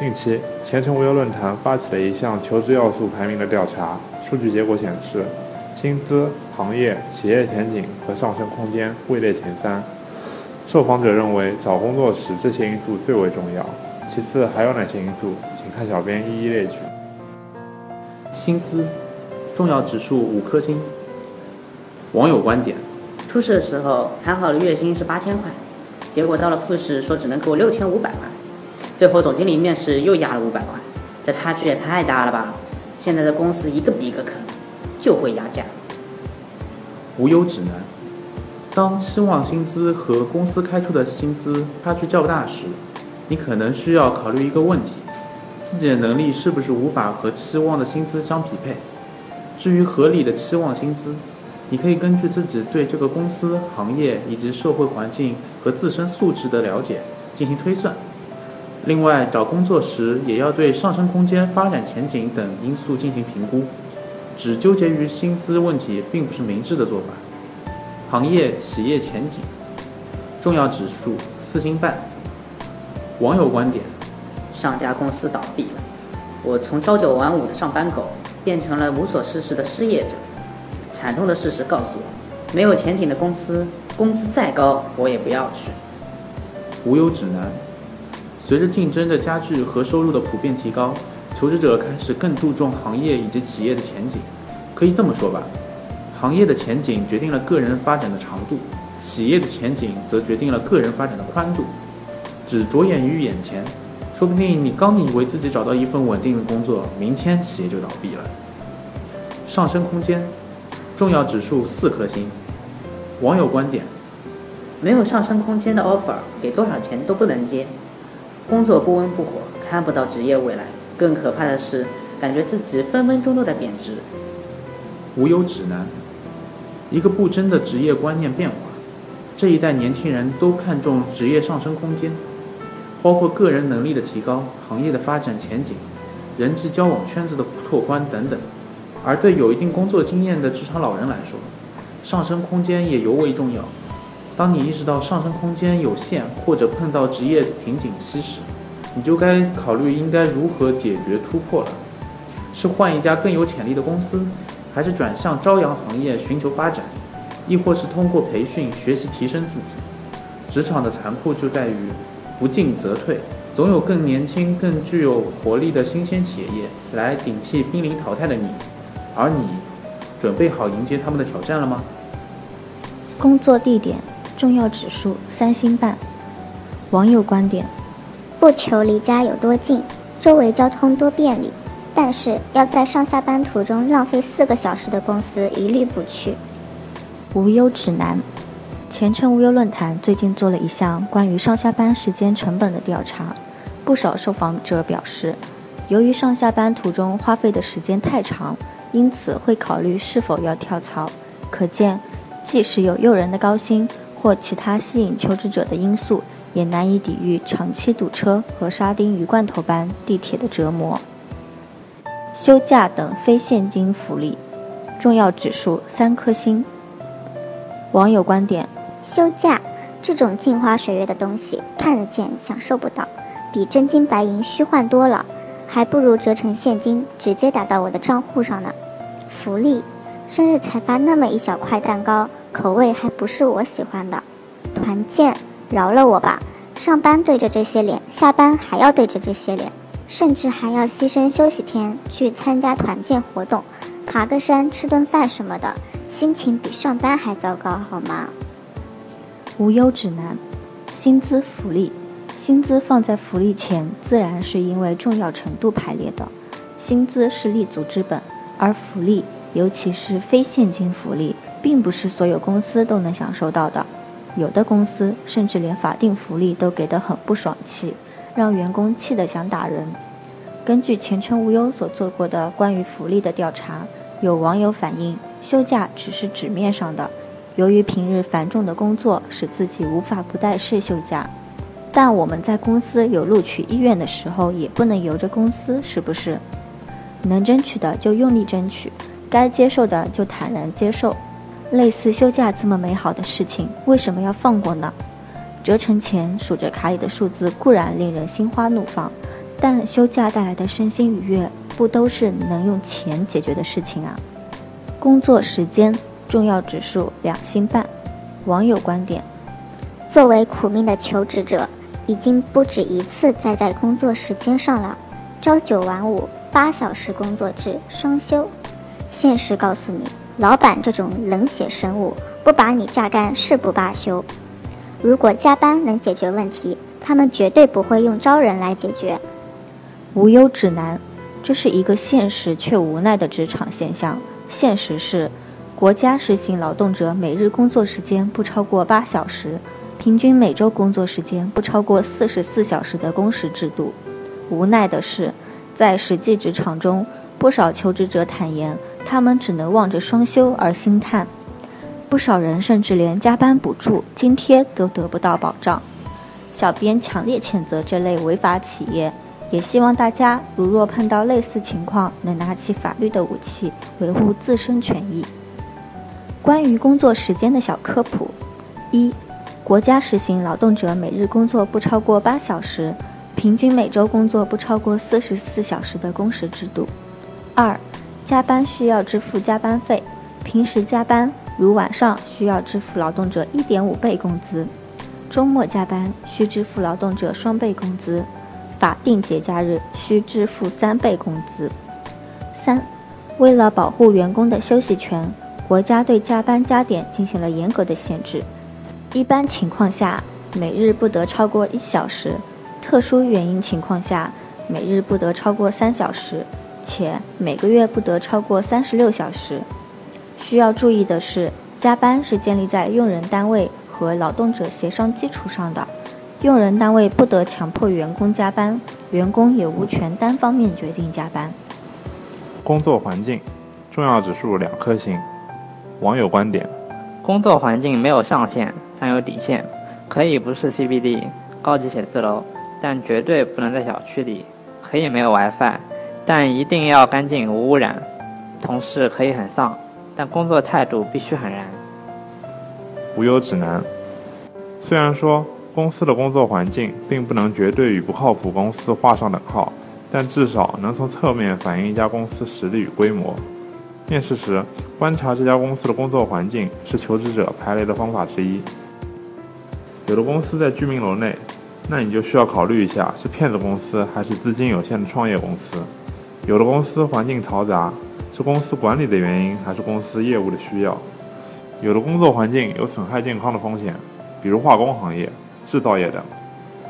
近期，前程无忧论坛发起了一项求职要素排名的调查，数据结果显示，薪资、行业、企业前景和上升空间位列前三。受访者认为，找工作时这些因素最为重要。其次还有哪些因素？请看小编一一列举。薪资，重要指数五颗星。网友观点：初试的时候谈好了月薪是八千块，结果到了复试说只能给我六千五百块，最后总经理面试又压了五百块，这差距也太大了吧！现在的公司一个比一个坑，就会压价。无忧指南：当期望薪资和公司开出的薪资差距较大时。你可能需要考虑一个问题：自己的能力是不是无法和期望的薪资相匹配？至于合理的期望薪资，你可以根据自己对这个公司、行业以及社会环境和自身素质的了解进行推算。另外，找工作时也要对上升空间、发展前景等因素进行评估。只纠结于薪资问题并不是明智的做法。行业、企业前景，重要指数四星半。网友观点：上家公司倒闭了，我从朝九晚五的上班狗变成了无所事事的失业者。惨痛的事实告诉我，没有前景的公司，工资再高我也不要去。无忧指南：随着竞争的加剧和收入的普遍提高，求职者开始更注重行业以及企业的前景。可以这么说吧，行业的前景决定了个人发展的长度，企业的前景则决定了个人发展的宽度。只着眼于眼前，说不定你刚以为自己找到一份稳定的工作，明天企业就倒闭了。上升空间，重要指数四颗星。网友观点：没有上升空间的 offer，给多少钱都不能接。工作不温不火，看不到职业未来。更可怕的是，感觉自己分分钟都在贬值。无忧指南：一个不争的职业观念变化。这一代年轻人都看重职业上升空间。包括个人能力的提高、行业的发展前景、人际交往圈子的拓宽等等。而对有一定工作经验的职场老人来说，上升空间也尤为重要。当你意识到上升空间有限或者碰到职业瓶颈期时，你就该考虑应该如何解决突破了。是换一家更有潜力的公司，还是转向朝阳行业寻求发展，亦或是通过培训学习提升自己？职场的残酷就在于。不进则退，总有更年轻、更具有活力的新鲜企业来顶替濒临淘汰的你，而你准备好迎接他们的挑战了吗？工作地点重要指数三星半。网友观点：不求离家有多近，周围交通多便利，但是要在上下班途中浪费四个小时的公司一律不去。无忧指南。前程无忧论坛最近做了一项关于上下班时间成本的调查，不少受访者表示，由于上下班途中花费的时间太长，因此会考虑是否要跳槽。可见，即使有诱人的高薪或其他吸引求职者的因素，也难以抵御长期堵车和沙丁鱼罐头般地铁的折磨。休假等非现金福利，重要指数三颗星。网友观点。休假这种镜花水月的东西，看得见享受不到，比真金白银虚幻多了，还不如折成现金直接打到我的账户上呢。福利，生日才发那么一小块蛋糕，口味还不是我喜欢的。团建，饶了我吧，上班对着这些脸，下班还要对着这些脸，甚至还要牺牲休息天去参加团建活动，爬个山吃顿饭什么的，心情比上班还糟糕，好吗？无忧指南，薪资福利，薪资放在福利前，自然是因为重要程度排列的。薪资是立足之本，而福利，尤其是非现金福利，并不是所有公司都能享受到的。有的公司甚至连法定福利都给得很不爽气，让员工气得想打人。根据前程无忧所做过的关于福利的调查，有网友反映，休假只是纸面上的。由于平日繁重的工作，使自己无法不带税休假。但我们在公司有录取意愿的时候，也不能由着公司，是不是？能争取的就用力争取，该接受的就坦然接受。类似休假这么美好的事情，为什么要放过呢？折成钱，数着卡里的数字固然令人心花怒放，但休假带来的身心愉悦，不都是能用钱解决的事情啊？工作时间重要指数两星半。网友观点：作为苦命的求职者，已经不止一次栽在工作时间上了，朝九晚五，八小时工作制，双休。现实告诉你，老板这种冷血生物，不把你榨干誓不罢休。如果加班能解决问题，他们绝对不会用招人来解决。无忧指南，这是一个现实却无奈的职场现象。现实是，国家实行劳动者每日工作时间不超过八小时，平均每周工作时间不超过四十四小时的工时制度。无奈的是，在实际职场中，不少求职者坦言，他们只能望着双休而心叹。不少人甚至连加班补助、津贴都得不到保障。小编强烈谴责这类违法企业，也希望大家如若碰到类似情况，能拿起法律的武器，维护自身权益。关于工作时间的小科普：一、国家实行劳动者每日工作不超过八小时，平均每周工作不超过四十四小时的工时制度；二、加班需要支付加班费，平时加班。如晚上需要支付劳动者一点五倍工资，周末加班需支付劳动者双倍工资，法定节假日需支付三倍工资。三，为了保护员工的休息权，国家对加班加点进行了严格的限制。一般情况下，每日不得超过一小时；特殊原因情况下，每日不得超过三小时，且每个月不得超过三十六小时。需要注意的是，加班是建立在用人单位和劳动者协商基础上的，用人单位不得强迫员工加班，员工也无权单方面决定加班。工作环境重要指数两颗星。网友观点：工作环境没有上限，但有底线，可以不是 CBD 高级写字楼，但绝对不能在小区里；可以没有 WiFi，但一定要干净无污染。同事可以很丧。但工作态度必须很燃。无忧指南：虽然说公司的工作环境并不能绝对与不靠谱公司画上等号，但至少能从侧面反映一家公司实力与规模。面试时观察这家公司的工作环境是求职者排雷的方法之一。有的公司在居民楼内，那你就需要考虑一下是骗子公司还是资金有限的创业公司。有的公司环境嘈杂。是公司管理的原因，还是公司业务的需要？有的工作环境有损害健康的风险，比如化工行业、制造业等。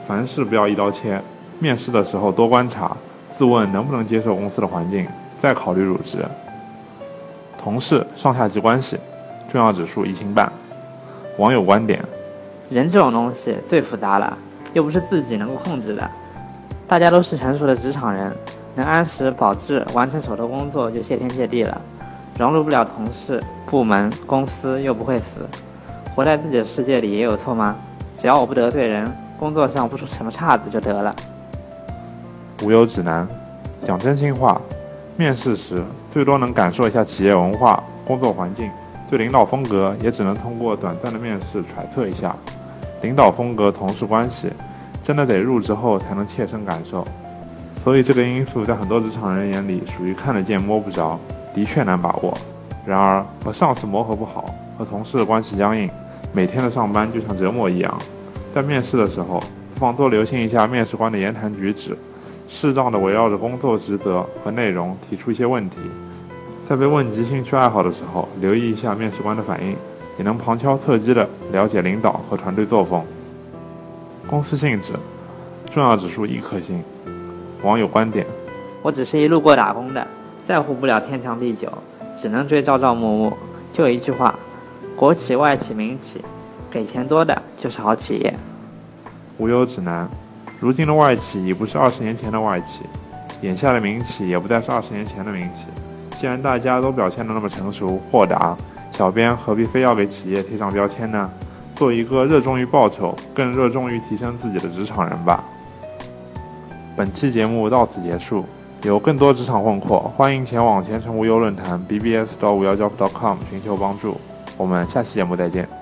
凡事不要一刀切，面试的时候多观察，自问能不能接受公司的环境，再考虑入职。同事上下级关系，重要指数一星半。网友观点：人这种东西最复杂了，又不是自己能够控制的。大家都是成熟的职场人。能按时保质完成手头工作就谢天谢地了，融入不了同事、部门、公司又不会死，活在自己的世界里也有错吗？只要我不得罪人，工作上不出什么岔子就得了。无忧指南：讲真心话，面试时最多能感受一下企业文化、工作环境，对领导风格也只能通过短暂的面试揣测一下。领导风格、同事关系，真的得入职后才能切身感受。所以这个因素在很多职场人眼里属于看得见摸不着，的确难把握。然而和上司磨合不好，和同事的关系僵硬，每天的上班就像折磨一样。在面试的时候，不妨多留心一下面试官的言谈举止，适当的围绕着工作职责和内容提出一些问题。在被问及兴趣爱好的时候，留意一下面试官的反应，也能旁敲侧击的了解领导和团队作风。公司性质，重要指数一颗星。网友观点：我只是一路过打工的，在乎不了天长地久，只能追朝朝暮暮。就一句话：国企、外企、民企，给钱多的就是好企业。无忧指南：如今的外企已不是二十年前的外企，眼下的民企也不再是二十年前的民企。既然大家都表现得那么成熟豁达，小编何必非要给企业贴上标签呢？做一个热衷于报酬、更热衷于提升自己的职场人吧。本期节目到此结束。有更多职场困惑，欢迎前往前程无忧论坛 bbs 到五幺 job.com 寻求帮助。我们下期节目再见。